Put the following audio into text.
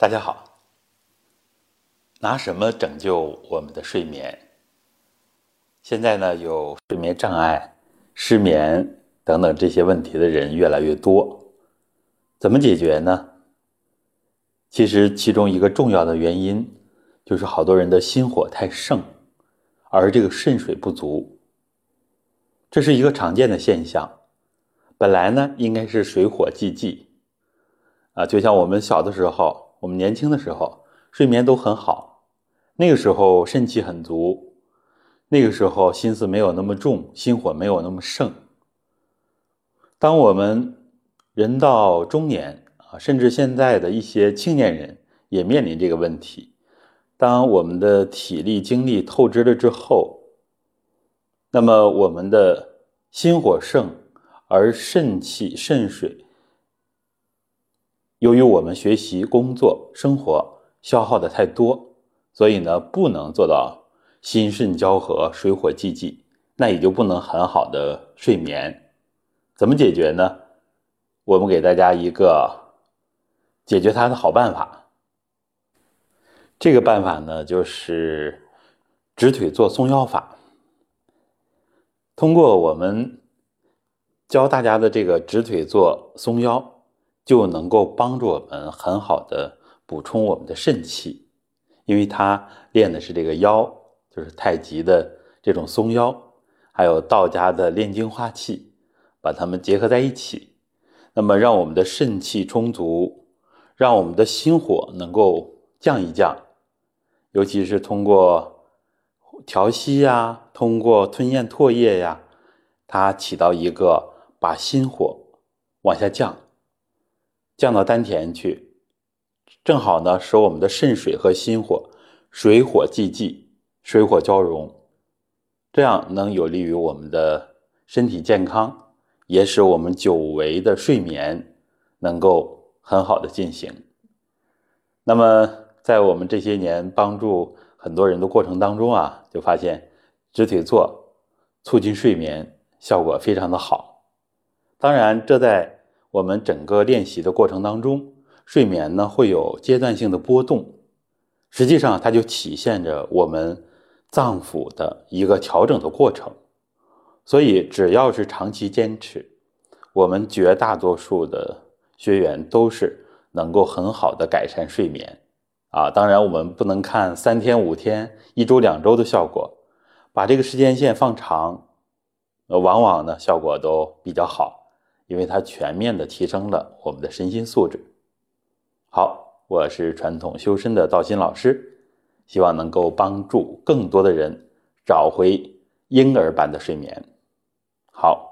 大家好，拿什么拯救我们的睡眠？现在呢，有睡眠障碍、失眠等等这些问题的人越来越多，怎么解决呢？其实其中一个重要的原因就是好多人的心火太盛，而这个肾水不足，这是一个常见的现象。本来呢，应该是水火既济啊，就像我们小的时候。我们年轻的时候睡眠都很好，那个时候肾气很足，那个时候心思没有那么重，心火没有那么盛。当我们人到中年啊，甚至现在的一些青年人也面临这个问题。当我们的体力精力透支了之后，那么我们的心火盛，而肾气肾水。由于我们学习、工作、生活消耗的太多，所以呢，不能做到心肾交合、水火既济，那也就不能很好的睡眠。怎么解决呢？我们给大家一个解决它的好办法。这个办法呢，就是直腿坐松腰法。通过我们教大家的这个直腿坐松腰。就能够帮助我们很好的补充我们的肾气，因为它练的是这个腰，就是太极的这种松腰，还有道家的炼精化气，把它们结合在一起，那么让我们的肾气充足，让我们的心火能够降一降，尤其是通过调息呀，通过吞咽唾液呀，它起到一个把心火往下降。降到丹田去，正好呢，使我们的肾水和心火水火既济，水火交融，这样能有利于我们的身体健康，也使我们久违的睡眠能够很好的进行。那么，在我们这些年帮助很多人的过程当中啊，就发现直腿坐促进睡眠效果非常的好。当然，这在我们整个练习的过程当中，睡眠呢会有阶段性的波动，实际上它就体现着我们脏腑的一个调整的过程。所以只要是长期坚持，我们绝大多数的学员都是能够很好的改善睡眠。啊，当然我们不能看三天、五天、一周、两周的效果，把这个时间线放长，呃，往往呢效果都比较好。因为它全面的提升了我们的身心素质。好，我是传统修身的道心老师，希望能够帮助更多的人找回婴儿般的睡眠。好。